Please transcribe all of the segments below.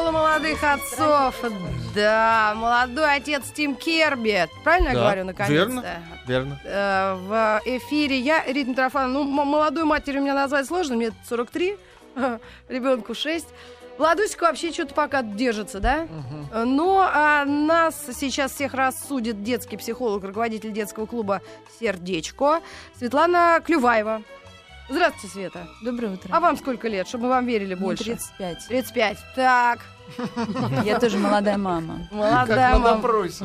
школа молодых отцов. Да, молодой отец Тим Керби. Правильно я Да, говорю, наконец-то? верно. Верно. Э, В эфире я, Рита Митрофановна. Ну, м- молодой матерью меня назвать сложно, мне 43, ребенку 6. Владусик вообще что-то пока держится, да? Но а, нас сейчас всех рассудит детский психолог, руководитель детского клуба «Сердечко» Светлана Клюваева. Здравствуйте, Света. Доброе утро. А вам сколько лет, чтобы мы вам верили Мне больше? 35. 35. Так, Я тоже молодая мама. молодая Как на мама. допросе.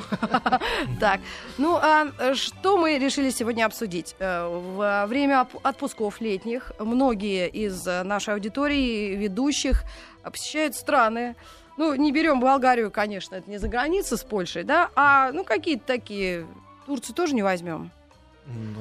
Так, ну а что мы решили сегодня обсудить? Э, Во время оп- отпусков летних многие из э, нашей аудитории ведущих посещают страны. Ну, не берем Болгарию, конечно, это не за границей с Польшей, да, а ну какие-то такие. Турцию тоже не возьмем.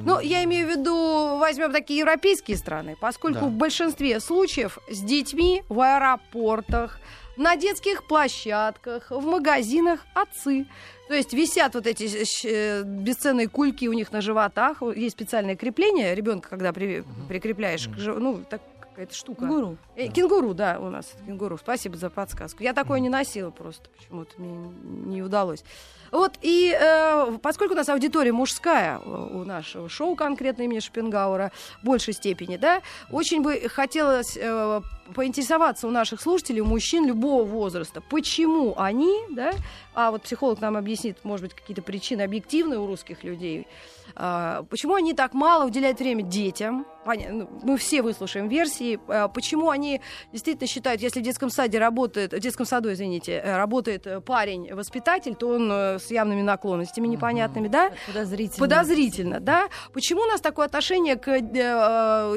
Ну, я имею в виду, возьмем такие европейские страны, поскольку Да. в большинстве случаев с детьми в аэропортах, на детских площадках, в магазинах отцы. То есть висят вот эти щ- э, бесценные кульки у них на животах, Вот есть специальное крепление ребенка, когда при- прикрепляешь, ну, так какая-то штука. Гуру. Э, Кенгуру, да, у нас кенгуру. Спасибо за подсказку. Я такое не носила просто, почему-то мне не удалось. Вот, и э, поскольку у нас аудитория мужская у нашего шоу конкретно имени Шопенгауэра в большей степени, да, очень бы хотелось э, поинтересоваться у наших слушателей, у мужчин любого возраста, почему они, да, а вот психолог нам объяснит, может быть, какие-то причины объективные у русских людей, а, почему они так мало уделяют время детям? Ну, Мы все выслушаем версии. А, Почему они действительно считают, если в детском саде работает, в детском саду, извините, э, работает э, парень-воспитатель, то он э, с явными наклонностями непонятными, да? Подозрительно. Подозрительно, да? Почему у нас такое отношение к,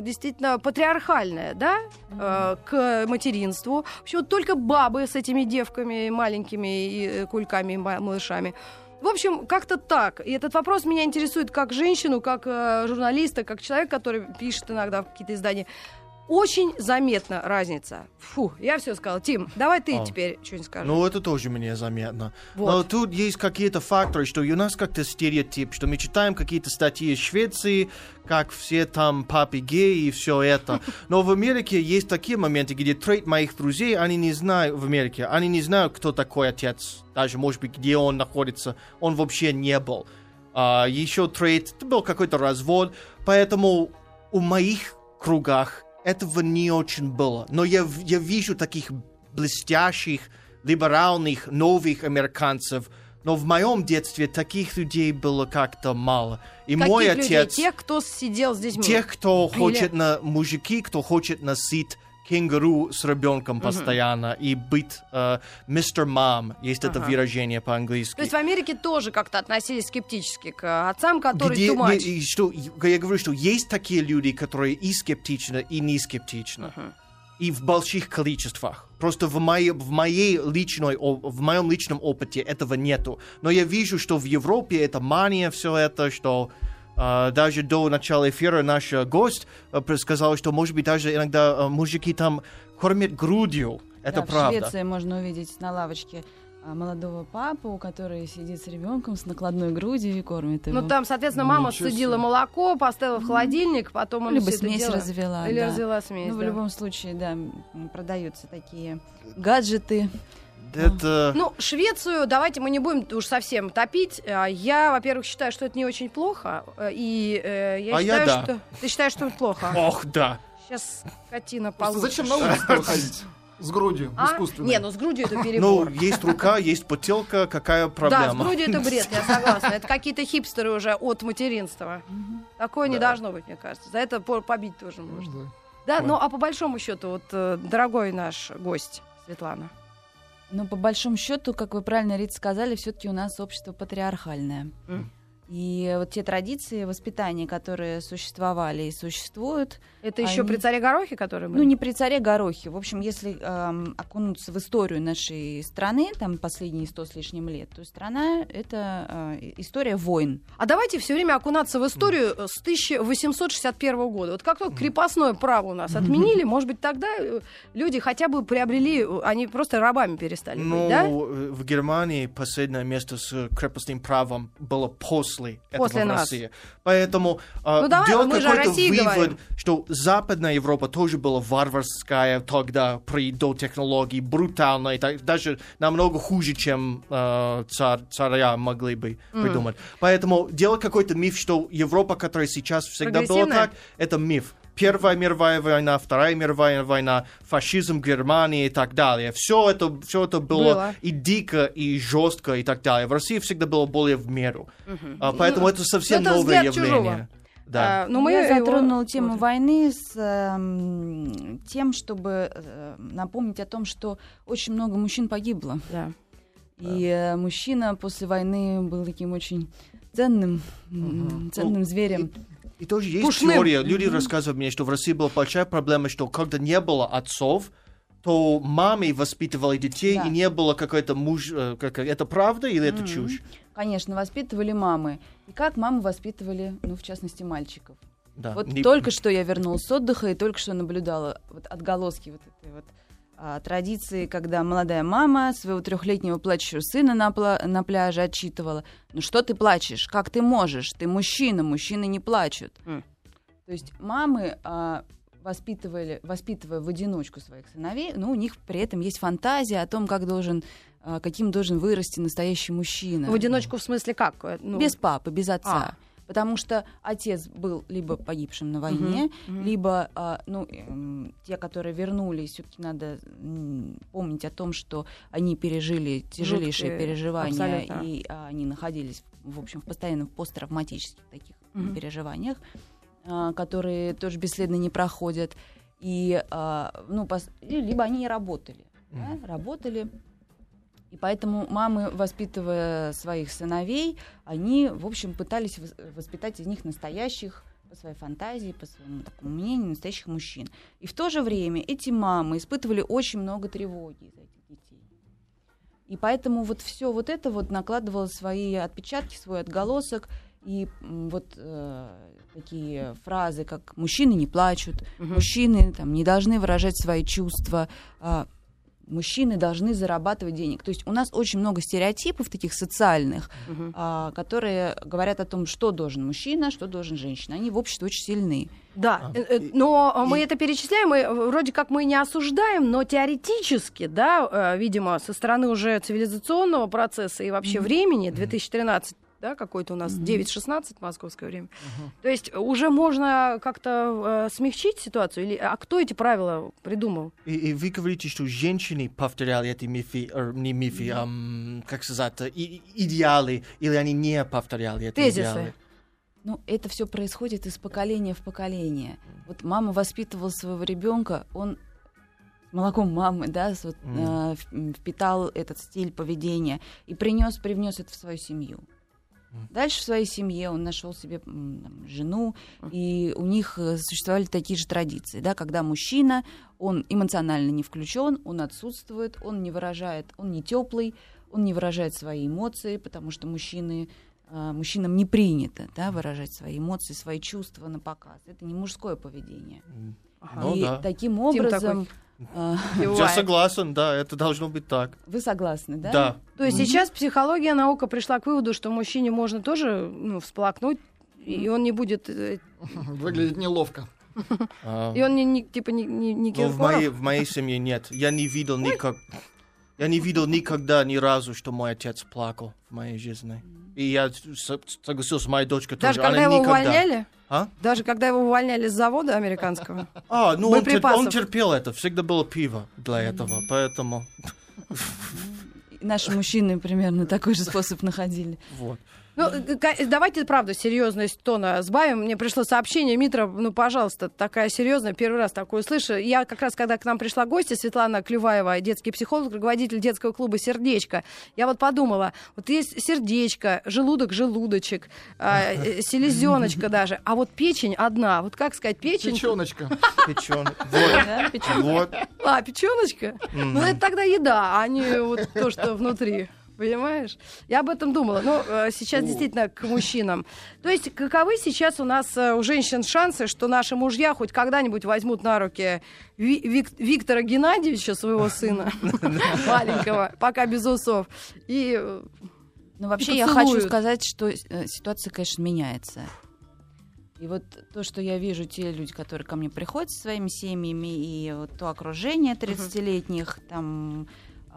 действительно патриархальное, да, к материнству? Почему только бабы с этими девками маленькими и э, кульками, и ма- малышами? В общем, как-то так. И этот вопрос меня интересует как женщину, как э, журналиста, как человек, который пишет иногда в какие-то издания. Очень заметна разница. Фу, я все сказала. Тим, давай ты А. теперь что-нибудь скажешь. Ну, это тоже мне заметно. Вот. Но тут есть какие-то факторы, что у нас как-то стереотип, что мы читаем какие-то статьи из Швеции, как все там папы геи и все это. Но в Америке есть такие моменты, где треть моих друзей, они не знают в Америке, они не знают, кто такой отец, даже, может быть, где он находится, он вообще не был. А, еще треть, это был какой-то развод, поэтому у моих кругах этого не очень было. Но я, я вижу таких блестящих, либеральных, новых американцев, но в моем детстве таких людей было как-то мало. И Каких мой людей? отец... Тех, кто сидел детьми. Тех, кто Или- хочет на мужики, кто хочет носить кенгуру с ребенком постоянно и быть э, мистер мам. Есть это выражение по-английски. То есть в Америке тоже как-то относились скептически к отцам, которые Где- much. не- и что, я говорю, что есть такие люди, которые и скептичны, и не скептичны. И в больших количествах. Просто в моей, в моей личной, в моем личном опыте этого нету. Но я вижу, что в Европе это мания, все это, что даже до начала эфира наш э, гость э, сказал, что, может быть, даже иногда э, мужики там кормят грудью. Это Да, правда. В Швеции можно увидеть на лавочке а, молодого папу, который сидит с ребенком с накладной грудью и кормит его. Ну там, соответственно, мама Ничего сцедила себе. молоко, поставила в холодильник, потом он Либо смесь дело- развела. Или да. развела смесь. Ну, в да. любом случае, да, продаются такие гаджеты. Это... Ну, Швецию давайте мы не будем уж совсем топить. А, Я, во-первых, считаю, что это не очень плохо. э, И э, я А я считаю, да. что... Ты считаешь, что это плохо? Ох, да. Сейчас скотина Просто получит. зачем на улицу выходить? С грудью, А? искусственной. Не, ну с грудью это Ну, перебор. есть рука, есть бутылка, какая Да, с проблема? грудью это бред, я согласна. Это какие-то хипстеры уже от материнства. Такое не Да. должно быть, мне кажется. За это по- побить тоже Ну, можно. да. Да, ну а по большому счету, вот, э, дорогой наш гость, Светлана. Но по большому счету, как вы правильно, Рит, сказали, все-таки у нас общество патриархальное. М. И вот те традиции воспитания, которые существовали и существуют, Это еще Они- при царе Горохе, который был? ну не при царе Горохе. В общем, если эм, окунуться в историю нашей страны, там последние сто с лишним лет, то страна — это э, история войн. А давайте все время окунаться в историю э, с 1861 года. Вот как только крепостное право у нас отменили, может быть, тогда э, люди хотя бы приобрели, э, они просто рабами перестали Ну, быть, да? в Германии последнее место с крепостным правом было после после этого После в нас. России. Поэтому э, Ну, давай, делать какой-то вывод, говорим. что Западная Европа тоже была варварская тогда при до технологий, брутальная, так- даже намного хуже, чем э, царь, царя могли бы придумать. Поэтому делать какой-то миф, что Европа, которая сейчас всегда была так, это миф. Первая мировая война, Вторая мировая война, фашизм Германии и так далее. Все это, все это было, Было. и дико, и жестко, и так далее. В России всегда было более в меру. А, поэтому это совсем Ну, это новое явление. чужого. Да. А, ну, мы Я его- затронула тему вот. войны с эм, тем, чтобы э, напомнить о том, что очень много мужчин погибло. Да. И э, мужчина после войны был таким очень ценным, м, ценным зверем. И тоже есть Пушным. теория, люди рассказывают мне, что в России была большая проблема, что когда не было отцов, то мамы воспитывали детей, Да. и не было какой-то муж... э, как- это правда или это чушь? Конечно, воспитывали мамы. И как мамы воспитывали, ну, в частности, мальчиков. Да. Вот Не- только что я вернулась с отдыха и только что наблюдала вот отголоски вот этой вот традиции, когда молодая мама своего трехлетнего плачущего сына на, пла- на пляже отчитывала. Ну что ты плачешь? Как ты можешь? Ты мужчина, мужчины не плачут. М. То есть мамы а, воспитывали, воспитывая в одиночку своих сыновей, но у них при этом есть фантазия о том, как должен, а, каким должен вырасти настоящий мужчина. В одиночку в смысле как? Э, Ну, Без папы, без отца. А. Потому что отец был либо погибшим на войне, мгм. либо, а, ну, эм, те, которые вернулись, все-таки надо помнить о том, что они пережили тяжелейшие Жуткие, переживания, абсолютно. и а, они находились, в общем, в постоянном посттравматических таких Мгм. переживаниях, а, которые тоже бесследно не проходят. И, а, ну, пос- либо они не работали, да, работали, и поэтому мамы, воспитывая своих сыновей, они, в общем, пытались вос- воспитать из них настоящих, по своей фантазии, по своему такому мнению, настоящих мужчин. И в то же время эти мамы испытывали очень много тревоги из этих детей. И поэтому вот все вот это вот накладывало свои отпечатки, свой отголосок. И вот э, такие фразы, как «мужчины не плачут», Мгм. «мужчины там, не должны выражать свои чувства», а, мужчины должны зарабатывать денег. То есть у нас очень много стереотипов таких социальных, Мгм. а, которые говорят о том, что должен мужчина, что должен женщина. Они в обществе очень сильны. Да, А, э, э, и- но мы и- это перечисляем, и вроде как мы не осуждаем, но теоретически, да, э, видимо, со стороны уже цивилизационного процесса и вообще времени, 2013 да, какой-то у нас 9.16 московское время. То есть уже можно как-то э, смягчить ситуацию? Или, а кто эти правила придумал? И, и вы говорите, что женщины повторяли эти мифы, э, не мифы, ам, как сказать, и- идеалы, или они не повторяли эти Тезисы. идеалы? Ну, это все происходит из поколения в поколение. Вот мама воспитывала своего ребенка, он молоком мамы, да, вот, Мгм. э, впитал этот стиль поведения и принес, привнес это в свою семью. Дальше в своей семье он нашел себе там, жену, и у них э, существовали такие же традиции, да, когда мужчина, он эмоционально не включен, он отсутствует, он не выражает, он не теплый, он не выражает свои эмоции, потому что мужчины, э, мужчинам не принято да, выражать свои эмоции, свои чувства на показ. Это не мужское поведение. Ну и да. таким Тим образом Я Бывает. согласен, да, это должно быть так. вы согласны, да? Да. То есть сейчас психология, наука пришла к выводу, что мужчине можно тоже ну, всплакнуть, и он не будет, э, Выглядит неловко. А, и он не, не- типа не, не, не Но в моей, в моей семье нет. Я не видел никак... Я не видел никогда ни разу, что мой отец плакал в моей жизни. И я согласился с моей дочкой Даже тоже. когда Она его никогда. увольняли? А? Даже когда его увольняли с завода американского? А, ну он, тер- он терпел это. Всегда было пиво для этого. Поэтому Наши мужчины примерно такой же способ находили. вот. Ну, э, ка- давайте, правда, серьезность тона сбавим. Мне пришло сообщение, Митра, ну, пожалуйста, такая серьезная, первый раз такое слышу. Я как раз, когда к нам пришла гостья, Светлана Клюваева, детский психолог, руководитель детского клуба «Сердечко», я вот подумала, вот есть сердечко, желудок, желудочек, а, э, селезеночка даже, а вот печень одна. Вот как сказать, печень? Печеночка. Печёнка? Вот. А, печеночка? Ну, это тогда еда, а не вот то, что внутри. Понимаешь? Я об этом думала. Но э, сейчас действительно к мужчинам. То есть, каковы сейчас у нас э, у женщин шансы, что наши мужья хоть когда-нибудь возьмут на руки Ви- Вик- Виктора Геннадьевича, своего сына маленького, пока без усов, и э, Ну, вообще, я хочу сказать, что ситуация, конечно, меняется. И вот то, что я вижу, те люди, которые ко мне приходят со своими семьями, и вот то окружение 30-летних, там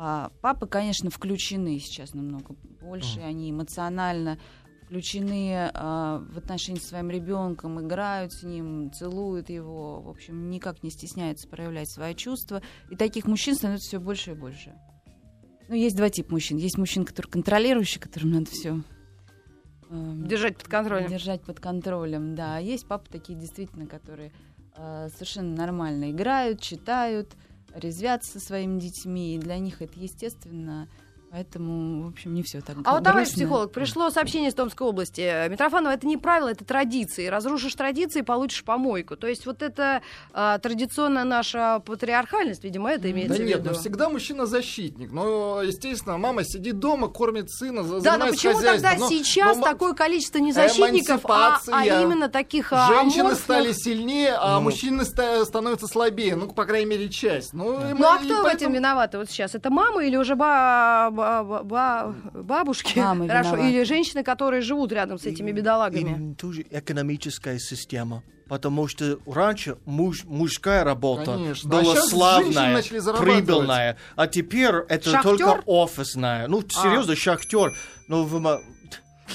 а, папы, конечно, включены сейчас намного больше, они эмоционально включены а, в отношении с своим ребенком, играют с ним, целуют его, в общем, никак не стесняются проявлять свои чувства. И таких мужчин становится все больше и больше. Ну, есть два типа мужчин. Есть мужчин, которые контролирующие, которым надо все Держать под контролем. держать под контролем, да. А есть папы такие действительно, которые э, совершенно нормально играют, читают, резвятся со своими детьми, и для них это естественно. Поэтому, в общем, не все так А вот, товарищ психолог, пришло сообщение из Томской области. Митрофанова, это не правило, это традиции. Разрушишь традиции, получишь помойку. То есть вот это а, традиционная наша патриархальность, видимо, это имеется Да в нет, виду. ну всегда мужчина защитник. Но, естественно, мама сидит дома, кормит сына, за- Да, но занимается почему хозяйством. тогда Но- сейчас но такое количество не защитников, а, а именно таких а, Женщины аморфных? стали сильнее, а Ну. мужчины ста- становятся слабее. Ну, по крайней мере, часть. Ну, и Ну а и кто в поэтому- этом виноваты вот сейчас? Это мама или уже ба- ба- ба- ба- бабушки? Мамы Хорошо. виноваты. Или женщины, которые живут рядом с этими бедолагами? И тоже экономическая система. Потому что раньше муж, мужская работа Конечно. А была женщины славная, прибыльная, а теперь это Шахтёр? только офисная. Ну, серьезно, шахтер. Ну, в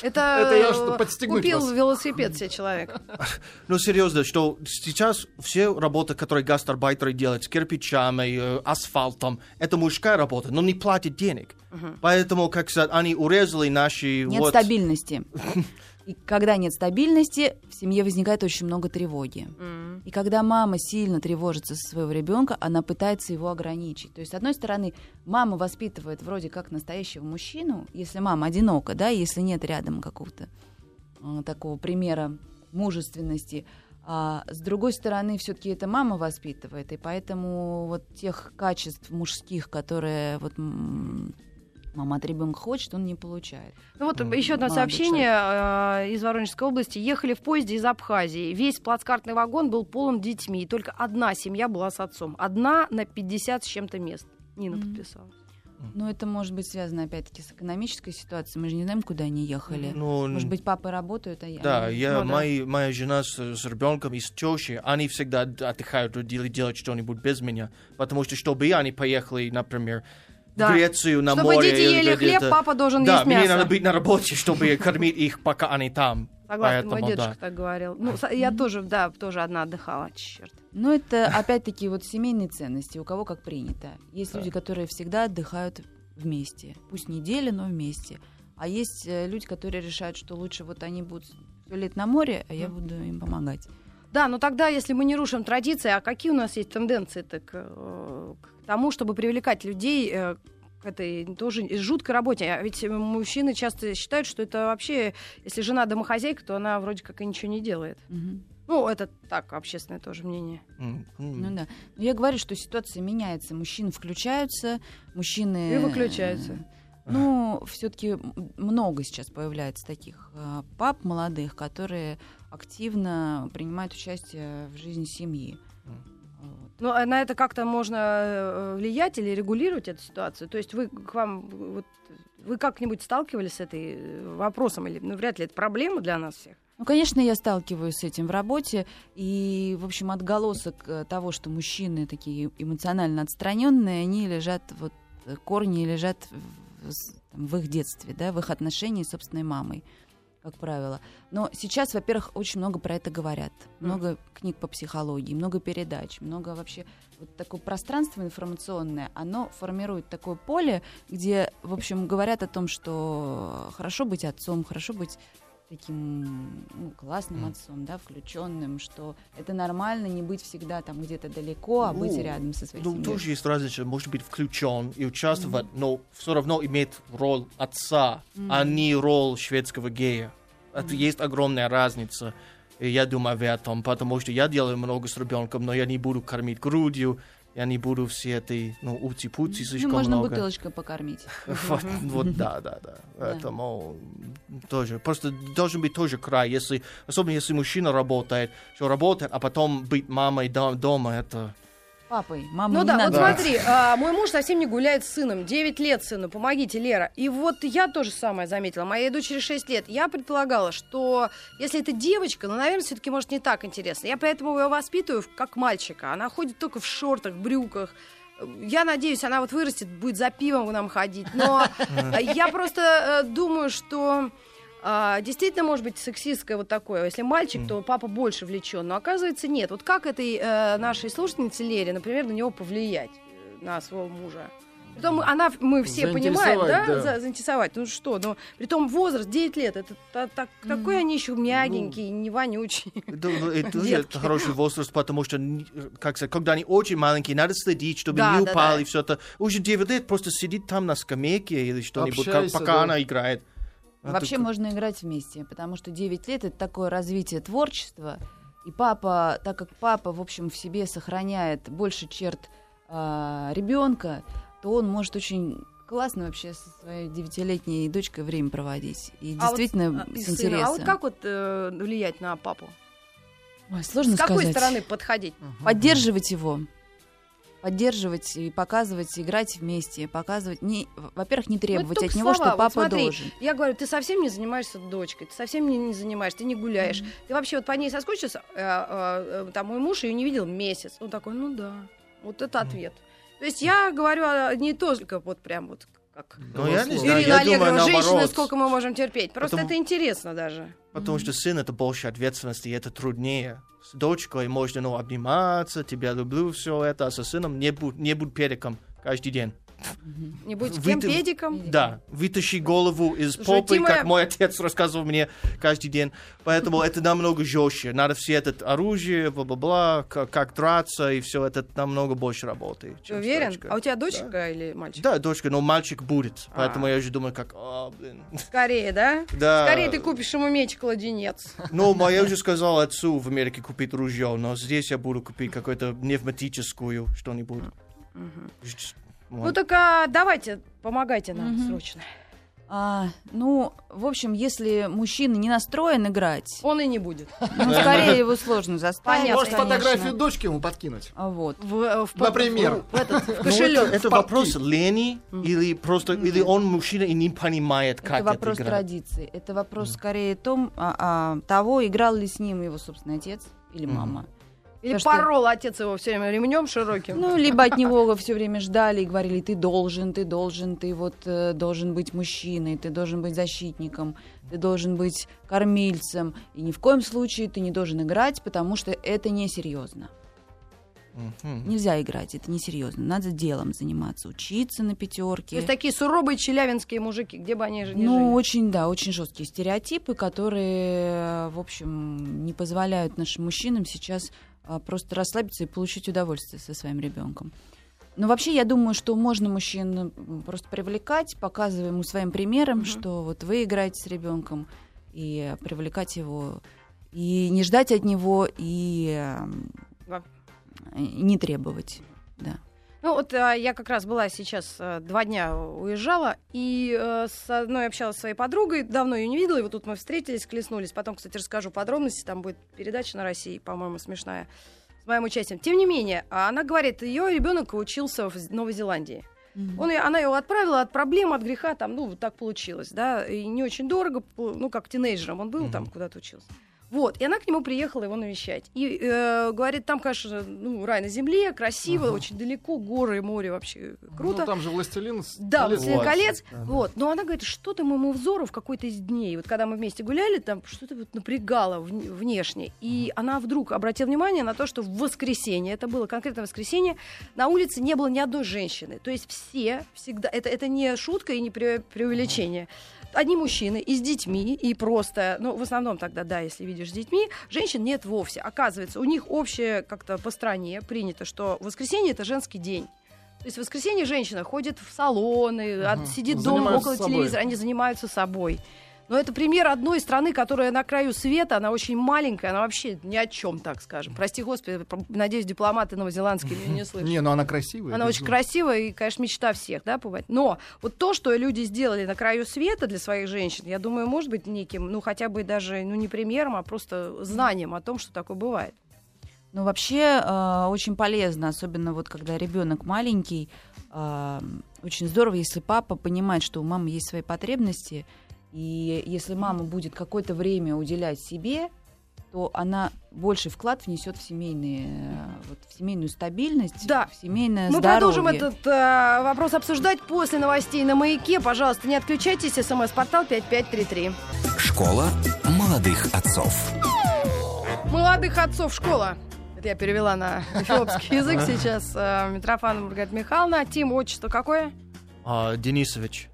Это, Это я что, подстегнуть купил вас? велосипед себе человек. ну, серьезно, что сейчас все работы, которые гастарбайтеры делают с кирпичами, э, асфальтом, это мужская работа, но не платят денег. Поэтому, как сказать, они урезали наши... Нет вот, стабильности. И когда нет стабильности, в семье возникает очень много тревоги. М. И когда мама сильно тревожится за своего ребенка, она пытается его ограничить. То есть, с одной стороны, мама воспитывает вроде как настоящего мужчину, если мама одинока, да, если нет рядом какого-то э, такого примера мужественности. А с другой стороны, все-таки это мама воспитывает, и поэтому вот тех качеств мужских, которые вот мама от ребенка хочет, он не получает. Ну вот еще одно сообщение э, из Воронежской области. Ехали в поезде из Абхазии. Весь плацкартный вагон был полон детьми. И только одна семья была с отцом. Одна на 50 с чем-то мест. Нина Мгм. подписала. Но это может быть связано, опять-таки, с экономической ситуацией. Мы же не знаем, куда они ехали. Ну, Может быть, папы работают, а я... Да, я, Ну да. мои, моя жена с, с ребенком и с тещей, они всегда отдыхают или делают что-нибудь без меня. Потому что, чтобы они поехали, например, Да. Грецию на Чтобы море. дети или ели где-то. хлеб, папа должен Да, есть мне мясо. надо быть на работе, чтобы кормить их, пока они там. Согласна, мой Поэтому, дедушка да. так говорил. Ну, я тоже, да, тоже одна отдыхала. Черт. Ну, это, опять-таки, вот семейные ценности, у кого как принято. Есть люди, которые всегда отдыхают вместе. Пусть неделю, но вместе. А есть э, люди, которые решают, что лучше вот они будут все лет на море, а я буду им помогать. Да, но тогда, если мы не рушим традиции, а какие у нас есть тенденции-то к, э, к тому, чтобы привлекать людей э, к этой тоже жуткой работе? А ведь мужчины часто считают, что это вообще, если жена домохозяйка, то она вроде как и ничего не делает. Ну, это так, общественное тоже мнение. М. Ну да. Но я говорю, что ситуация меняется. Мужчины включаются, мужчины... И выключаются. э, Ну, все-таки много сейчас появляется таких пап молодых, которые активно принимают участие в жизни семьи. Ну, а на это как-то можно э, влиять или регулировать эту ситуацию? То есть вы к вам вот, вы как-нибудь сталкивались с этой э, вопросом или ну, вряд ли это проблема для нас всех? Ну, конечно, я сталкиваюсь с этим в работе, и, в общем, отголосок э, того, что мужчины такие эмоционально отстраненные, они лежат, вот, корни лежат в, в их детстве, да, в их отношении с собственной мамой, как правило. Но сейчас, во-первых, очень много про это говорят. Много книг по психологии, много передач, много вообще вот такое пространство информационное, оно формирует такое поле, где, в общем, говорят о том, что хорошо быть отцом, хорошо быть таким ну, классным Мгм. отцом, да, включенным, что это нормально не быть всегда там где-то далеко, а быть Ну, рядом со своей Ну, семьей. тоже есть разница, может быть включен и участвовать, но все равно иметь роль отца, а не роль шведского гея. Это есть огромная разница. И я думаю в этом, потому что я делаю много с ребенком, но я не буду кормить грудью, я не буду все эти, ну, ути-пути Ну, слишком можно много. бутылочкой покормить. Вот, вот, да, да, да. Поэтому тоже. Просто должен быть тоже край. Если, особенно если мужчина работает, что работает, а потом быть мамой дом- дома, это папой. Мама Ну не да, вот надо. смотри, а, мой муж совсем не гуляет с сыном. 9 лет сыну, помогите, Лера. И вот я тоже самое заметила. Моей дочери 6 лет. Я предполагала, что если это девочка, ну, наверное, все-таки может не так интересно. Я поэтому ее воспитываю как мальчика. Она ходит только в шортах, брюках. Я надеюсь, она вот вырастет, будет за пивом к нам ходить. Но я просто э, думаю, что а, действительно может быть сексистское вот такое. Если мальчик, то папа больше влечен. Но оказывается, нет. Вот как этой э, нашей слушательнице Лере, например, на него повлиять, э, на своего мужа? Притом она, мы все понимаем, да, да. За- заинтересовать. Ну что, ну, притом возраст 9 лет, это та- так, такой они еще мягенькие, не вонючие. Это, ну, это Детки. хороший возраст, потому что, как сказать, когда они очень маленькие, надо следить, чтобы Да, не да, упал да. и все это. Уже 9 лет просто сидит там на скамейке или что-нибудь, пока да. она играет. А Вообще тут- можно играть вместе, потому что 9 лет это такое развитие творчества. И папа, так как папа, в общем, в себе сохраняет больше черт ребенка, то он может очень классно вообще со своей девятилетней дочкой время проводить. И А вот, действительно а, и с сына. интересом. А вот как вот э, влиять на папу? Ой, сложно С какой сказать. стороны подходить? Поддерживать его. Поддерживать и показывать, играть вместе, показывать. Не, во-первых, не требовать только от него, слова. что Вот папа смотри, должен. Я говорю, ты совсем не занимаешься дочкой, ты совсем не, не занимаешься, ты не гуляешь. Ты вообще вот по ней соскучился, э, э, э, там мой муж ее не видел месяц. Он такой, ну да, вот это ответ. То есть я говорю не только вот прям вот как Ну, я не знаю, Ирина я думаю, Аллегрова, женщины, наоборот. сколько мы можем терпеть. Просто Потому- это интересно даже. Потому что сын это больше ответственности, и это труднее. С дочкой можно ну, обниматься, тебя люблю, все это, а со сыном не будь, не будь педиком каждый день. Не будь Вы- кем ты- педиком. Да, вытащи голову из Слушай, попы, Тима- как мой отец рассказывал мне каждый день. Поэтому это намного жестче. Надо все это оружие, бла-бла-бла, как, как драться, и все это намного больше работает. Ты уверен? дочкой. А у тебя дочка или мальчик? Да, дочка, но мальчик будет. Поэтому А. я уже думаю, как, а, блин. Скорее, да? Да. Скорее ты купишь ему меч-кладенец. Ну, я уже сказал отцу в Америке купить ружье, но здесь я буду купить какую-то пневматическую что-нибудь. Ну так а, давайте, помогайте нам Мгм. срочно. А, ну, в общем, если мужчина не настроен играть, Он и не будет. ну, скорее его сложно заставить. Понятно, Может, конечно. фотографию дочки ему подкинуть? А Вот. В, э, в, Например. в, этот, в Ну, это, кошелек. это в вопрос лени или просто или он мужчина и не понимает, как это вопрос играть. традиции. Это вопрос скорее том, а, а, того, играл ли с ним его собственный отец или мама. Или то, что- порол отец его все время ремнем широким. Ну, либо от него все время ждали и говорили, ты должен, ты должен, ты вот э, должен быть мужчиной, ты должен быть защитником, ты должен быть кормильцем, и ни в коем случае ты не должен играть, потому что это несерьезно. Нельзя играть, это несерьезно. Надо делом заниматься, учиться на То пятерке. есть такие суровые челябинские мужики, где бы они же ни Ну, жили. очень, да, очень жесткие стереотипы, которые, в общем, не позволяют нашим мужчинам сейчас просто расслабиться и получить удовольствие со своим ребенком. Но вообще, я думаю, что можно мужчин просто привлекать, показывая ему своим примером, Мгм. что вот вы играете с ребенком, и привлекать его, и не ждать от него, и Да. не требовать. Да. Ну вот а, я как раз была сейчас а, два дня уезжала и э, с одной общалась со своей подругой, давно ее не видела, и вот тут мы встретились, клеснулись. Потом, кстати, расскажу подробности, там будет передача на России, по-моему, смешная, с моим участием. Тем не менее, она говорит, ее ребенок учился в Новой Зеландии. Он, её- она его отправила от проблем, от греха, там, ну, вот так получилось, да, и не очень дорого, ну, как тинейджером он был, Мгм. там куда-то учился. Вот, и она к нему приехала его навещать. И э, говорит, там, конечно, ну, рай на земле, красиво, Ага. очень далеко, горы, море вообще круто. Ну, там же «Властелин Да, колец». «Властелин колец». Ага. Вот. Но она говорит, что-то моему взору в какой-то из дней, вот когда мы вместе гуляли, там что-то вот напрягало вн- внешне. И она вдруг обратила внимание на то, что в воскресенье, это было конкретно воскресенье, на улице не было ни одной женщины. То есть все всегда, это, это не шутка и не пре- преувеличение. Одни мужчины и с детьми, и просто, ну, в основном тогда, да, если видишь с детьми, женщин нет вовсе. Оказывается, у них общее как-то по стране принято, что воскресенье это женский день. То есть в воскресенье женщина ходит в салоны, от- сидит дома Занимаются около собой. телевизора, они занимаются собой. Но это пример одной страны, которая на краю света, она очень маленькая, она вообще ни о чем, так скажем. Прости господи, надеюсь, дипломаты новозеландские меня не слышат. Не, ну она красивая. Она очень красивая и, конечно, мечта всех, да, побывать. Но вот то, что люди сделали на краю света для своих женщин, я думаю, может быть неким, ну, хотя бы даже, ну, не примером, а просто знанием о том, что такое бывает. Ну, вообще, э, очень полезно, особенно вот когда ребенок маленький, э, очень здорово, если папа понимает, что у мамы есть свои потребности, и если мама будет какое-то время уделять себе, то она больший вклад внесет в, семейные, э, вот, в семейную стабильность, Да. в семейное Мы здоровье. продолжим этот э, вопрос обсуждать после новостей на маяке. Пожалуйста, не отключайтесь. СМС-портал 5533. Школа молодых отцов. Молодых отцов школа. Это я перевела на эфиопский язык сейчас. Э, Митрофанова Маргарита Михайловна. Тим, отчество какое? А, Денисович.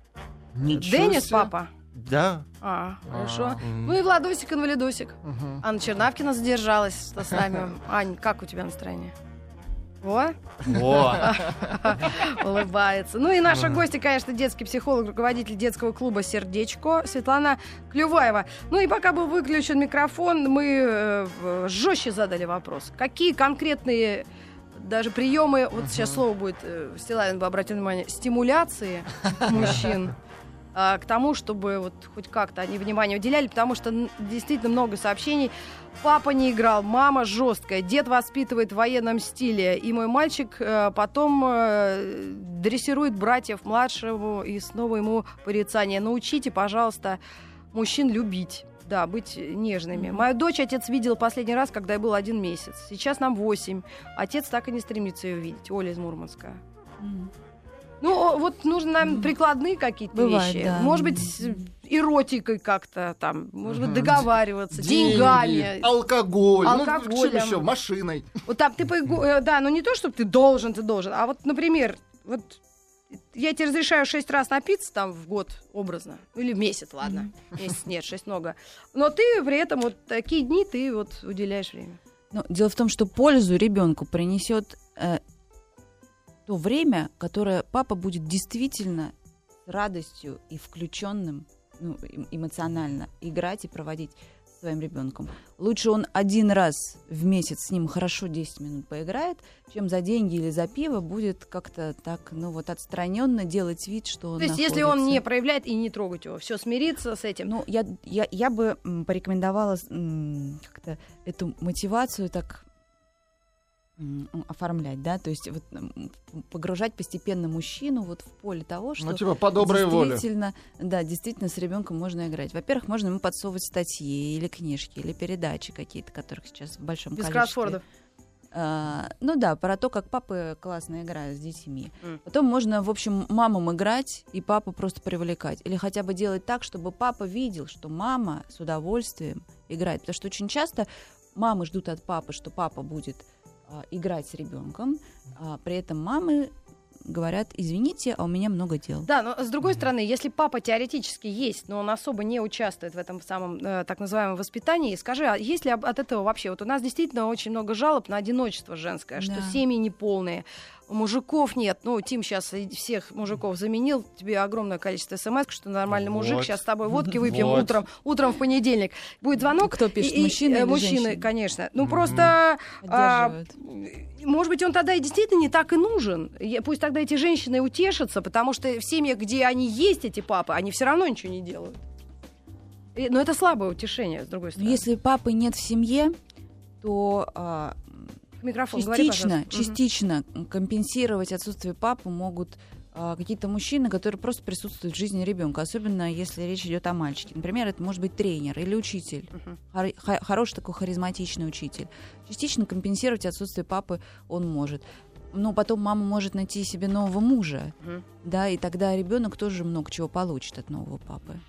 Ничего Денис, себе. папа? Да. А, хорошо. Ну и Владосик, инвалидосик. Мгм. Анна Чернавкина задержалась с нами. Ань, как у тебя настроение? О, О, улыбается. Ну и наша гостья, конечно, детский психолог, руководитель детского клуба «Сердечко» Светлана Клюваева. Ну и пока был выключен микрофон, мы э, жестче задали вопрос. Какие конкретные даже приемы, вот сейчас слово будет, э, Стилавин бы обратил внимание, стимуляции мужчин а, к тому, чтобы вот хоть как-то они внимание уделяли, потому что действительно много сообщений. Папа не играл, мама жесткая, дед воспитывает в военном стиле, и мой мальчик э, потом э, дрессирует братьев младшему и снова ему порицание. Научите, пожалуйста, мужчин любить. Да, быть нежными. Мгм. Мою дочь отец видел последний раз, когда я был один месяц. Сейчас нам восемь. Отец так и не стремится ее видеть. Оля из Мурманска. Ну, вот наверное, Мгм. прикладные какие-то Бывает, вещи. да. Может быть, эротикой как-то там, может быть, договариваться, Деньги, деньгами. алкоголь, ну Алкоголем. чем еще, машиной. Вот так ты, э, да, ну не то, чтобы ты должен, ты должен, а вот, например, вот я тебе разрешаю шесть раз напиться там в год образно, или в месяц, ладно, месяц нет, шесть много, но ты при этом вот такие дни ты вот уделяешь время. Ну, дело в том, что пользу ребенку принесет э, то время, которое папа будет действительно с радостью и включенным ну, эм- эмоционально играть и проводить со своим ребенком. Лучше он один раз в месяц с ним хорошо 10 минут поиграет, чем за деньги или за пиво будет как-то так, ну вот отстраненно делать вид, что он То есть, если он находится- не проявляет и не трогать его, все смириться с этим. ну, я, я, я бы порекомендовала как-то эту мотивацию так оформлять, да, то есть вот погружать постепенно мужчину вот в поле того, что Ну, типа, по доброй воле. действительно, да, действительно с ребенком можно играть. Во-первых, можно ему подсовывать статьи или книжки, или передачи какие-то, которых сейчас в большом без количестве. кроссвордов. А, ну да, про то, как папы классно играют с детьми. М. Потом можно, в общем, мамам играть и папу просто привлекать. Или хотя бы делать так, чтобы папа видел, что мама с удовольствием играет. Потому что очень часто мамы ждут от папы, что папа будет а, играть с ребенком, а при этом мамы говорят, извините, а у меня много дел. Да, но с другой стороны, если папа теоретически есть, но он особо не участвует в этом самом э, так называемом воспитании, скажи, а есть ли от этого вообще? Вот у нас действительно очень много жалоб на одиночество женское, что Да. семьи неполные, мужиков нет. Ну, Тим сейчас всех мужиков заменил, тебе огромное количество смс, что нормальный мужик, Вот. сейчас с тобой водки выпьем Вот. утром, утром в понедельник. Будет звонок. Кто пишет, и- и- мужчина э, или Мужчины, женщина? конечно. Ну, просто... а, может быть, он тогда и действительно не так и нужен. Я- Пусть тогда эти женщины утешатся, потому что в семьях, где они есть, эти папы, они все равно ничего не делают. И- но это слабое утешение, с другой Но стороны. если папы нет в семье, то а, Микрофон, говори, частично. Мгм. частично компенсировать отсутствие папы могут а, какие-то мужчины, которые просто присутствуют в жизни ребенка, особенно если речь идет о мальчике. Например, это может быть тренер или учитель, Мгм. Хор- хо- хороший такой харизматичный учитель. Частично компенсировать отсутствие папы он может. Но потом мама может найти себе нового мужа, Мгм. да, и тогда ребенок тоже много чего получит от нового папы.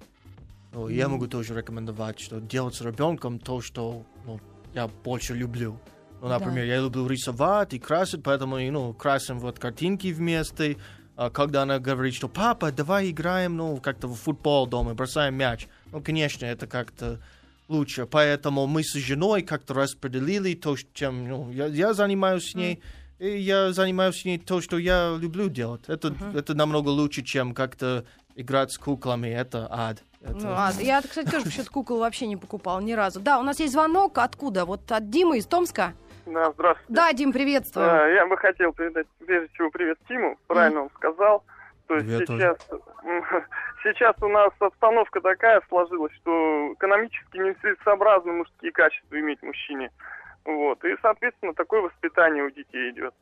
Ну, я могу тоже рекомендовать, что делать с ребенком то, что ну, я больше люблю. Ну, Да. например, я люблю рисовать и красить, поэтому ну, красим вот картинки вместе. А когда она говорит, что папа, давай играем, ну, как-то в футбол дома, бросаем мяч. Ну, конечно, это как-то лучше. Поэтому мы с женой как-то распределили то, чем ну, я, я занимаюсь с ней, и я занимаюсь с ней то, что я люблю делать. Это, это намного лучше, чем как-то играть с куклами. Это ад. Это- Ну, а, я, кстати, тоже счет кукол вообще не покупал ни разу. Да, у нас есть звонок. Откуда? Вот от Димы из Томска? Да, здравствуйте. Да, Дим, приветствую. А, я бы хотел передать, прежде всего, привет Тиму. Правильно он сказал. То есть Привет сейчас, сейчас у нас обстановка такая сложилась, что экономически нецелесообразно мужские качества иметь мужчине. Вот. И, соответственно, такое воспитание у детей идет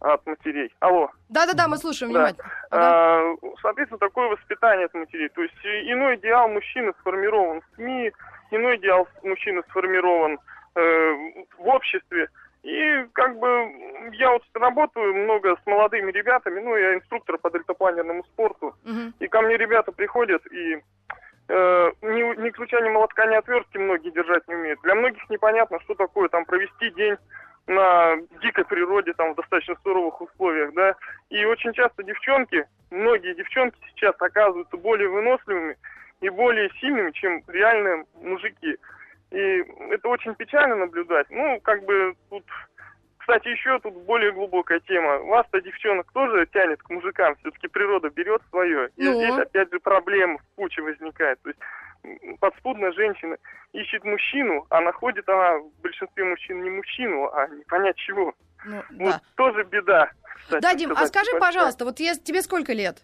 от матерей. Алло. Да-да-да, мы слушаем Да. внимательно. Ага. А, Соответственно, такое воспитание от матерей. То есть иной идеал мужчины сформирован в СМИ, иной идеал мужчины сформирован э, в обществе. И как бы я вот работаю много с молодыми ребятами, ну, я инструктор по дельтапланерному спорту, Мгм. и ко мне ребята приходят, и э, ни, ни ключа, ни молотка, ни отвертки многие держать не умеют. Для многих непонятно, что такое там провести день на дикой природе, там, в достаточно суровых условиях, да. И очень часто девчонки, многие девчонки сейчас оказываются более выносливыми и более сильными, чем реальные мужики. И это очень печально наблюдать. Ну, как бы тут... Кстати, еще тут более глубокая тема. Вас-то, девчонок, тоже тянет к мужикам. Все-таки природа берет свое. И Ну? здесь, опять же, проблема куча возникает. То есть подспудно женщина ищет мужчину, а находит она в большинстве мужчин не мужчину, а не понять чего. Ну, Вот да. тоже беда. кстати Да, Дим, а скажи, большая. пожалуйста, вот я- тебе сколько лет?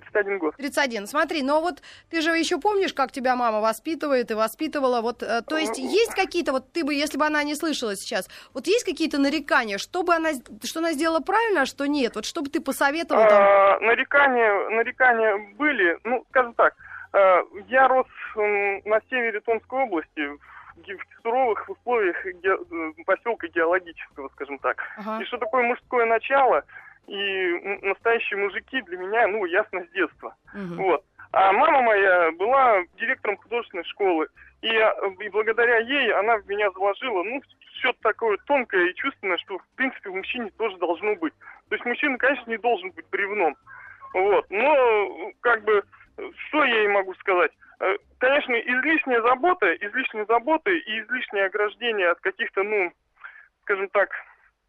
31 год. 31. Смотри, но вот ты же еще помнишь, как тебя мама воспитывает и воспитывала. Вот, э, то есть есть какие-то, вот ты бы, если бы она не слышала сейчас, вот есть какие-то нарекания, что бы она, что она сделала правильно, а что нет? Вот что бы ты посоветовал там? А, нарекания, нарекания были, ну, скажем так, э, я рос на севере Томской области, в суровых условиях ге- э, поселка геологического, скажем так. Ага. И что такое мужское начало и настоящие мужики для меня, ну, ясно с детства. Мгм. Вот. А мама моя была директором художественной школы. И, я- и благодаря ей она в меня заложила, ну, все такое тонкое и чувственное, что, в принципе, в мужчине тоже должно быть. То есть мужчина, конечно, не должен быть бревном. Вот. Но, как бы, что я ей могу сказать? Э, Конечно, излишняя забота, излишняя забота и излишнее ограждение от каких-то, ну, скажем так,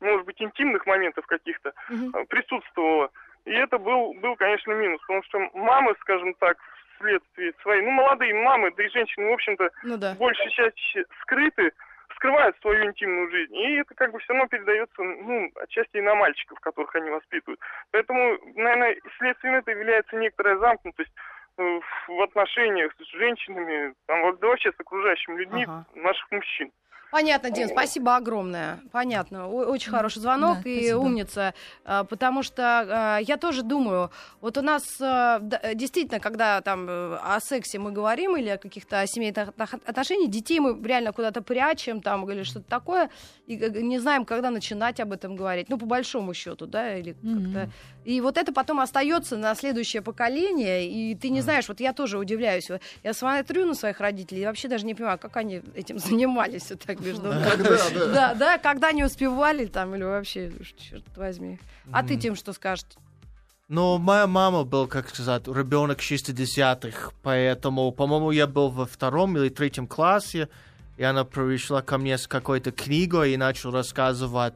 может быть, интимных моментов каких-то э, присутствовало. И это был, был, конечно, минус, потому что мамы, скажем так, вследствие своей, ну, молодые мамы, да и женщины, в общем-то, Ну да. большей части скрыты, скрывают свою интимную жизнь. И это как бы все равно передается, ну, отчасти и на мальчиков, которых они воспитывают. Поэтому, наверное, следствием этого является некоторая замкнутость э, в отношениях с женщинами, там, вообще с окружающими людьми Ага. наших мужчин. Понятно, Дим, спасибо огромное. Понятно. Очень хороший звонок Да, и спасибо. умница. А, Потому что а, я тоже думаю, вот у нас а, действительно, когда там э, о сексе мы говорим или о каких-то семейных отно- отношениях, детей мы реально куда-то прячем там или что-то такое, и не знаем, когда начинать об этом говорить. Ну, по большому счету, да, или Мгм. как-то. И вот это потом остается на следующее поколение, и ты не знаешь, вот я тоже удивляюсь. Я смотрю на своих родителей и вообще даже не понимаю, как они этим занимались вот так между да. да, да, когда не успевали там или вообще, черт возьми. А ты, Тим, что скажешь? Но моя мама был, как сказать, ребенок 60-х, поэтому, по-моему, я был во втором или третьем классе, и она пришла ко мне с какой-то книгой и начал рассказывать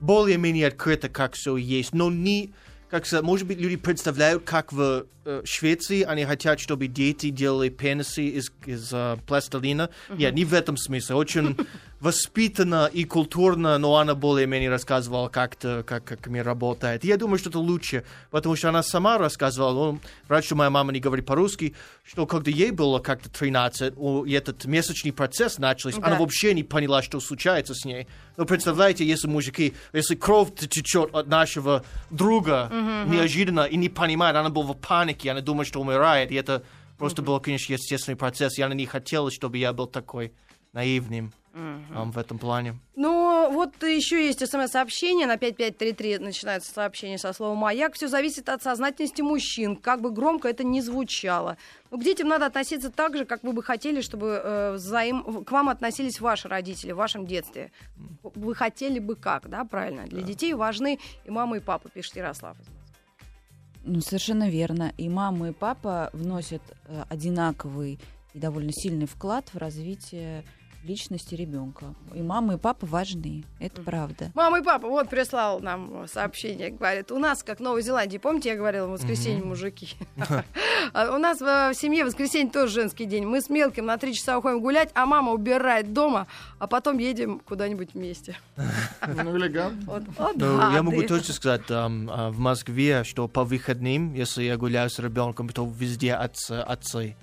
более-менее открыто, как все есть, но не, как сказать, может быть, люди представляют, как в э, Швеции они хотят, чтобы дети делали пенисы из, из э, пластилина. Нет, не в этом смысле. Очень воспитанно и культурно, но она более-менее рассказывала как-то, как, как мир работает. Я думаю, что это лучше, потому что она сама рассказывала, ну, что моя мама не говорит по-русски, что когда ей было как-то 13, у- и этот месячный процесс начался, Да. она вообще не поняла, что случается с ней. Ну, представляете, если мужики, если кровь течет от нашего друга неожиданно и не понимает, она была в панике, она думает, что умирает, и это просто был, конечно, естественный процесс, и она не хотела, чтобы я был такой наивным ам, в этом плане. Ну, вот еще есть смс-сообщение, на 5533 начинается сообщение со словом «маяк». Все зависит от сознательности мужчин, как бы громко это ни звучало. Ну, к детям надо относиться так же, как вы бы хотели, чтобы э, взаим... к вам относились ваши родители в вашем детстве. Вы хотели бы как, да, правильно? Для детей важны и мама, и папа, пишет Ярослав. Ну, совершенно верно. И мама, и папа вносят э, одинаковый и довольно сильный вклад в развитие личности ребенка. И мама, и папа важны. Это правда. Мама и папа, вот прислал нам сообщение, говорит, у нас, как в Новой Зеландии, помните, я говорила, в воскресенье мужики. А У нас в семье воскресенье тоже женский день. Мы с мелким на три часа уходим гулять, а мама убирает дома, а потом едем куда-нибудь вместе. Ну, элегантно. Ну, да, я могу точно сказать, а, в Москве, что по выходным, если я гуляю с ребенком, то везде отцы, отцы.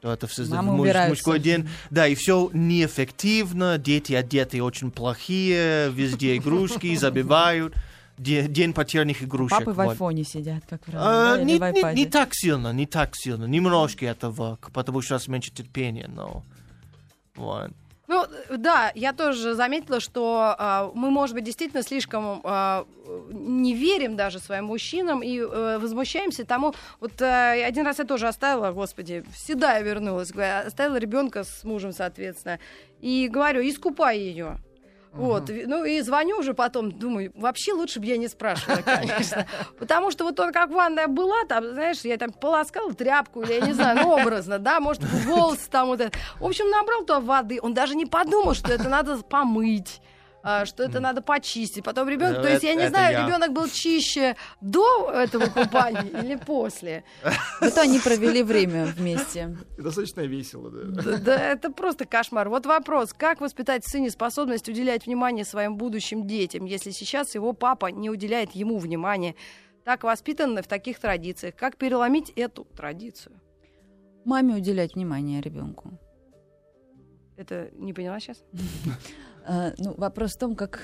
Что это все Мамы муж- убираются. мужской день. Да, и все неэффективно, дети одеты очень плохие, везде игрушки, забивают. Де- День потерянных игрушек. Папы в айфоне сидят, как А, правило, да, не, не- не так сильно, не так сильно. Немножко этого, потому что у нас меньше терпения, но... Вот. Ну, да, я тоже заметила, что а, мы, может быть, действительно слишком а, не верим даже своим мужчинам и э, возмущаемся тому. Вот э, один раз я тоже оставила, господи, всегда я вернулась, оставила ребенка с мужем, соответственно, и говорю, искупай ее. Вот, ви- ну и звоню уже потом, думаю, вообще лучше бы я не спрашивала, конечно. Потому что вот он как ванная была, там, знаешь, я там полоскала тряпку, или я не знаю, ну образно, да, может, волосы там вот это. В общем, набрал туда воды, он даже не подумал, что это надо помыть. А, что это надо почистить. Потом ребенок, Ну, то есть я это- не это знаю, ребенок был чище до этого купания или после. Зато они провели время вместе. Достаточно весело, да. Да, да, это просто кошмар. Вот вопрос, как воспитать в сыне способность уделять внимание своим будущим детям, если сейчас его папа не уделяет ему внимания? Так воспитаны в таких традициях. Как переломить эту традицию? Маме уделять внимание ребенку. Это не поняла сейчас? А, ну, вопрос в том, как...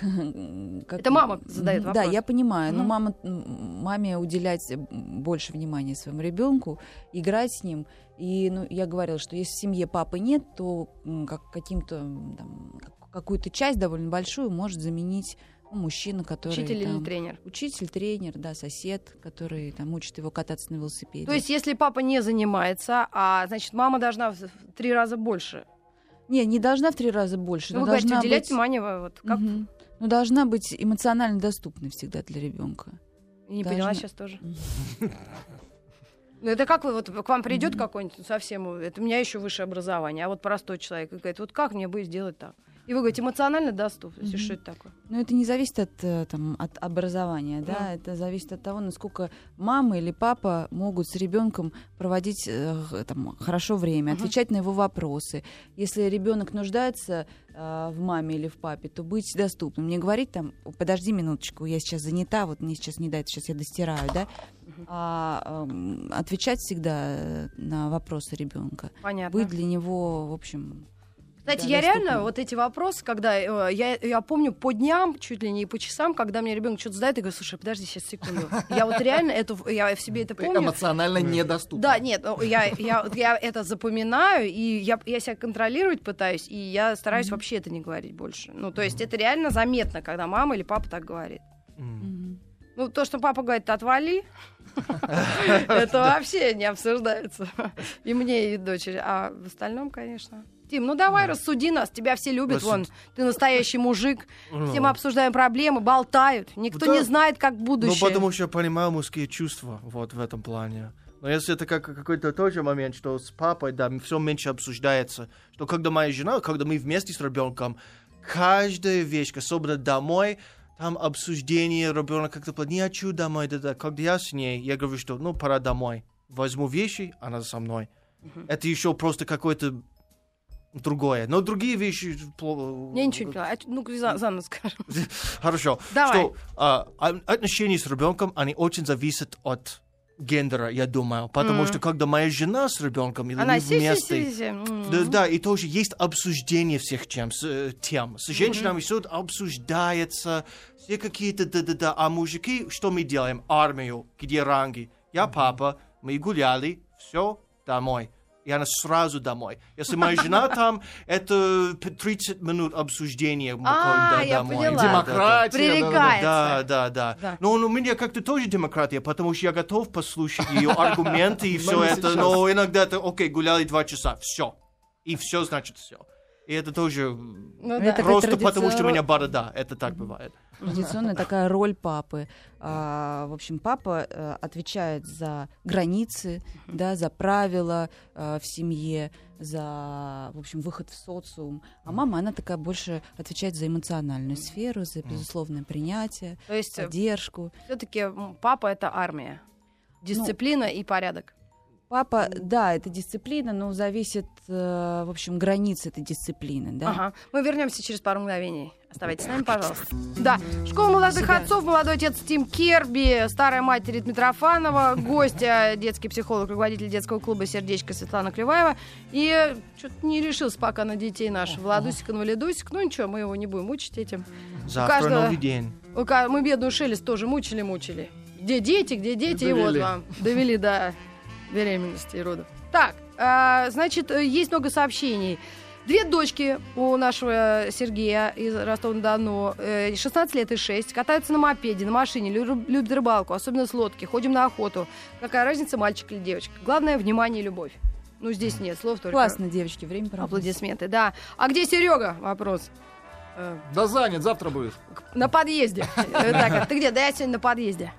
как- Это мама задает вопрос. Да, я понимаю. Но Мгм. мама, маме уделять больше внимания своему ребенку, играть с ним. И ну, я говорила, что если в семье папы нет, то как, каким-то там, как- какую-то часть довольно большую может заменить ну, мужчина, который... Учитель или там, тренер? Учитель, тренер, да, сосед, который там учит его кататься на велосипеде. То есть, если папа не занимается, а значит, мама должна в три раза больше. Не, не должна в три раза больше, Ну, вы говорите, должна уделять быть... внимание, вот как Мгм. Но должна быть эмоционально доступной всегда для ребенка. Не Должна- поняла сейчас тоже. Ну, это как вы, вот к вам придет какой-нибудь ну, совсем, это у меня еще высшее образование, а вот простой человек и говорит, вот как мне будет сделать так? И вы говорите, эмоционально доступность, и Мгм. что это такое? Но это не зависит от, э, там, от образования, да, Ну. это зависит от того, насколько мама или папа могут с ребенком проводить э, там, хорошо время, Мгм. отвечать на его вопросы. Если ребенок нуждается э, в маме или в папе, то быть доступным. Не говорить там, подожди минуточку, я сейчас занята, вот мне сейчас не дает, сейчас я достираю, да, а эм, отвечать всегда э, на вопросы ребенка. Понятно. Быть для него, в общем, Кстати, да, я реально доступным. вот эти вопросы, когда э, я, я помню по дням, чуть ли не по часам, когда мне ребенок что-то задает, я говорю, слушай, подожди сейчас секунду. Я вот реально эту, я в себе это помню. эмоционально недоступна. Да, нет, ну, я, я, я это запоминаю, и я, я себя контролировать пытаюсь, и я стараюсь вообще это не говорить больше. Ну, то есть это реально заметно, когда мама или папа так говорит. мгм. Ну, то, что папа говорит, отвали, это вообще не обсуждается. И мне, и дочери. А в остальном, конечно. Тим, ну давай рассуди нас, тебя все любят, вон, ты настоящий мужик, Ну, все мы обсуждаем проблемы, болтают, никто не знает, как Ну, будущее. потому что я понимаю мужские чувства вот в этом плане. Но если это как какой-то тоже момент, что с папой, да, все меньше обсуждается, что когда моя жена, когда мы вместе с ребенком, каждая вещь, особенно домой, там обсуждение, ребенок как-то платит, не хочу домой, да, да. Когда я с ней, я говорю, что, ну, пора домой. Возьму вещи, она со мной. Это еще просто какое-то другое. Но другие вещи... Я ничего не поняла. Ну, за, за нас скажем. Хорошо. Давай. Что а, а, отношения с ребенком, они очень зависят от гендера, я думаю. Потому Мгм. что когда моя жена с ребенком или Она вместе... си-си-си-си. М. Да, да, и тоже есть обсуждение всех тем. С, э, тем. с женщинами все обсуждается, все какие-то да-да-да. А мужики, что мы делаем? Армию, где ранги. Я папа, мы гуляли, все, домой. И она сразу домой. Если моя жена там, это п- 30 минут обсуждения. А, я домой. поняла. Демократия. Пререкается. Да, да, да. Но у меня как-то тоже демократия, потому что я готов послушать ее аргументы и все это. Но иногда это, окей, гуляли два часа, все. И все значит все. И это тоже Ну да. просто потому, что у традицион- меня борода. Это так бывает. традиционная такая роль папы. А, в общем, папа э, отвечает за границы, да, за правила э, в семье, за, в общем, выход в социум. А мама, она такая больше отвечает за эмоциональную сферу, за безусловное принятие, То есть поддержку. все-таки папа это армия. Дисциплина и порядок. Папа, да, это дисциплина, но зависит, э, в общем, границы этой дисциплины, да. Ага. Мы вернемся через пару мгновений. Оставайтесь с нами, пожалуйста. Да. Школа молодых отцов, молодой отец Тим Керби, старая мать Рит Митрофанова, гостья, детский психолог, руководитель детского клуба «Сердечко» Светлана Клюваева. И что-то не решился пока на детей наш Владусик, инвалидусик. Ну ничего, мы его не будем мучить этим. Завтра каждого- новый день. У Мы бедную Шелест тоже мучили-мучили. Где дети, где дети, и вот вам. Довели до беременности и родов. Так, а, значит, э, есть много сообщений. Две дочки у нашего Сергея из Ростова-на-Дону, э, 16 лет и 6, катаются на мопеде, на машине, лю- любят рыбалку, особенно с лодки, ходим на охоту. Какая разница, мальчик или девочка? Главное, внимание и любовь. Ну, здесь нет слов, только Классно, девочки, время проводить. аплодисменты. Да. А где Серега? Вопрос. Э, Да занят, завтра будет. на подъезде. Э, Так, а ты где? Да я сегодня на подъезде.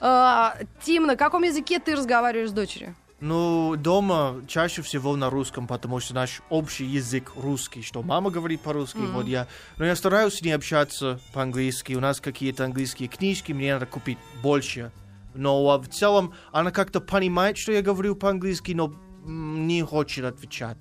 А, Тим, на каком языке ты разговариваешь с дочерью? Ну, дома чаще всего на русском, потому что наш общий язык русский, что мама говорит по-русски, вот я. Но я стараюсь с ней общаться по-английски. У нас какие-то английские книжки, мне надо купить больше. Но а, в целом она как-то понимает, что я говорю по-английски, но не хочет отвечать.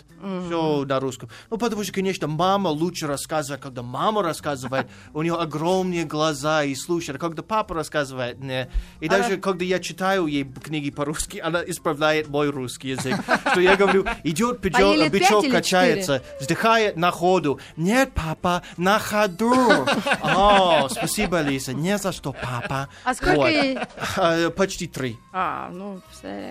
Все на русском. Ну, потому что, конечно, мама лучше рассказывает, когда мама рассказывает, у нее огромные глаза и слушает. А когда папа рассказывает, не. И даже когда я читаю ей книги по-русски, она исправляет мой русский язык. Что я говорю, идет бичок, качается, вздыхает на ходу. Нет, папа, на ходу. О, спасибо, Лиса. Не за что, папа. А сколько? А, Почти три. А, ну.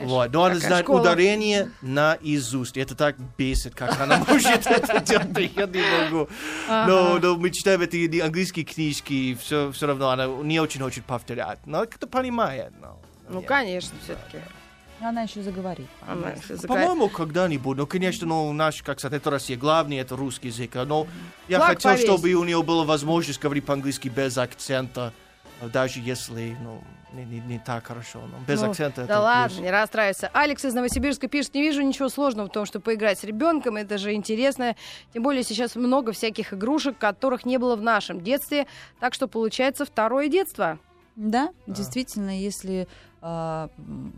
Вот, но она знает ударение наизусть. Это так бесит, как она может это делать, я не могу. Но, но мы читаем эти английские книжки, и все, все равно она не очень хочет повторять. Но как-то понимает. но- Ну, нет. конечно, все-таки. Она еще заговорит. Она ещё закай- По-моему, когда-нибудь. Ну, конечно, ну, наш, как сказать, это Россия. Главный это русский язык. Но я Флаг хотел, повесь. чтобы у нее была возможность говорить по-английски без акцента. Даже если, ну, не, не- не так хорошо. Но без Ну, акцента это Да ладно, плюс. не расстраивайся. Алекс из Новосибирска пишет, не вижу ничего сложного в том, чтобы поиграть с ребенком, это же интересно. Тем более сейчас много всяких игрушек, которых не было в нашем детстве, так что получается второе детство. Да, действительно, если а, м,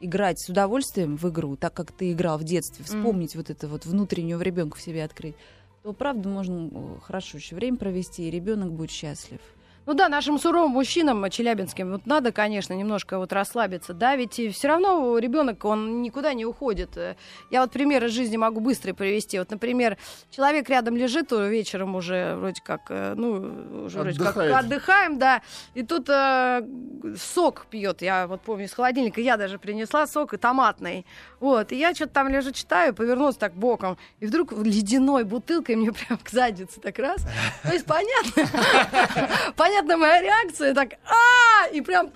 играть с удовольствием в игру, так как ты играл в детстве, вспомнить вот это вот внутреннего ребенка в себе открыть, то правда можно э, хорошо еще время провести, и ребенок будет счастлив. Ну да, нашим суровым мужчинам челябинским вот надо, конечно, немножко вот расслабиться, да, ведь все равно ребенок, он никуда не уходит. Э, Я вот пример из жизни могу быстро привести. Вот, например, человек рядом лежит то вечером уже вроде как, э, ну, уже вроде как отдыхаем, да, и тут э, сок пьет. Я вот помню, из холодильника я даже принесла сок и томатный. Вот, и я что-то там лежу, читаю, повернулась так боком, и вдруг ледяной бутылкой мне прям к заднице так раз. То есть понятно, понятно моя реакция, так а и прям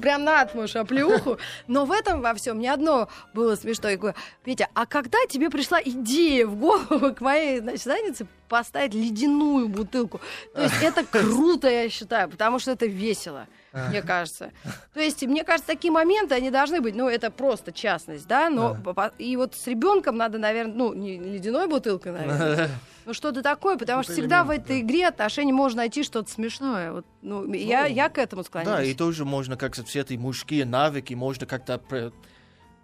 прям на отмышь оплеуху. Но в этом во всем не одно было смешно. Я говорю, Петя, а когда тебе пришла идея в голову к моей значит, заднице поставить ледяную бутылку? То есть это круто, я считаю, потому что это весело. Мне кажется. То есть, мне кажется, такие моменты, они должны быть, ну, это просто частность, да, но по- и вот с ребенком надо, наверное, ну, не ледяной бутылкой, наверное, ну, что-то такое, потому что всегда в этой игре отношении можно найти что-то смешное. Вот, ну, я, я к этому склоняюсь. Да, и тоже можно как-то все эти мужские навыки можно как-то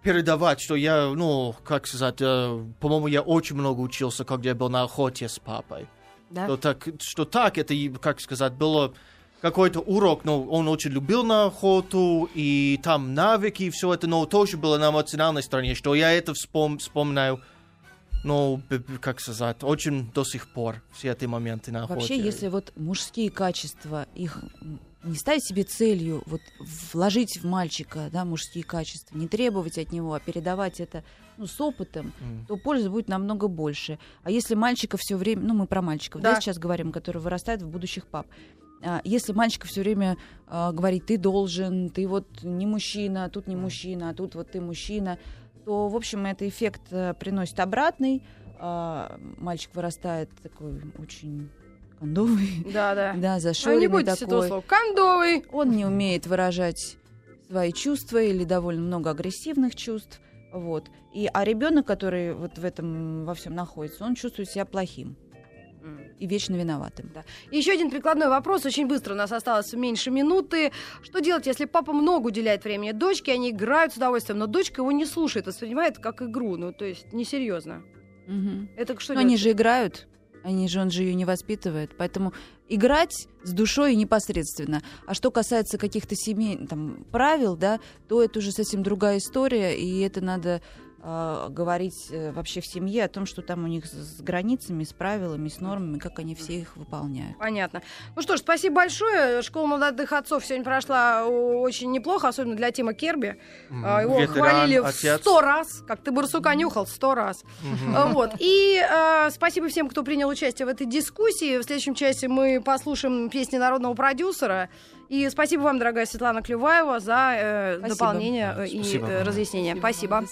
передавать, что я, ну, как сказать, э, по-моему, я очень много учился, когда я был на охоте с папой. Да? Что так, что так это, как сказать, было какой-то урок, но он очень любил на охоту, и там навыки, и все это, но тоже было на эмоциональной стороне, что я это вспом- вспоминаю, ну, б- б- как сказать, очень до сих пор, все эти моменты на охоте. Вообще, если вот мужские качества, их не ставить себе целью, вот вложить в мальчика, да, мужские качества, не требовать от него, а передавать это ну, с опытом, М. то пользы будет намного больше. А если мальчика все время, ну мы про мальчиков, да, Да. сейчас говорим, которые вырастают в будущих пап. А, Если мальчика все время а, говорит, ты должен, ты вот не мужчина, а тут не мужчина, а тут вот ты мужчина, то, в общем, это эффект э, приносит обратный. А, Мальчик вырастает такой очень кондовый, Да, да. да, А не зашоренный бойтесь этого такой. слова. Кондовый. Он не умеет выражать свои чувства или довольно много агрессивных чувств. Вот. И, а ребенок, который вот в этом во всем находится, он чувствует себя плохим. И вечно виноватым. Да. Еще один прикладной вопрос, очень быстро, у нас осталось меньше минуты. Что делать, если папа много уделяет времени дочке, они играют с удовольствием, но дочка его не слушает, воспринимает как игру, ну, то есть несерьезно. Мгм. Это что Но они же играют, они же, он же ее не воспитывает, поэтому играть с душой непосредственно. А что касается каких-то семей, там, правил, да, то это уже совсем другая история, и это надо а, говорить э, вообще в семье о том, что там у них с, с границами, с правилами, с нормами, как они все их выполняют. Понятно. Ну что ж, спасибо большое. Школа молодых отцов сегодня прошла очень неплохо, особенно для Тима Керби. А, Его Ветеран, хвалили в сто раз, как ты барсука нюхал, сто раз. А, Вот. И э, спасибо всем, кто принял участие в этой дискуссии. В следующем часе мы послушаем песни народного продюсера. И спасибо вам, дорогая Светлана Клюваева, за э, Спасибо. дополнение э, и Спасибо. э, разъяснение. Спасибо. Свидания.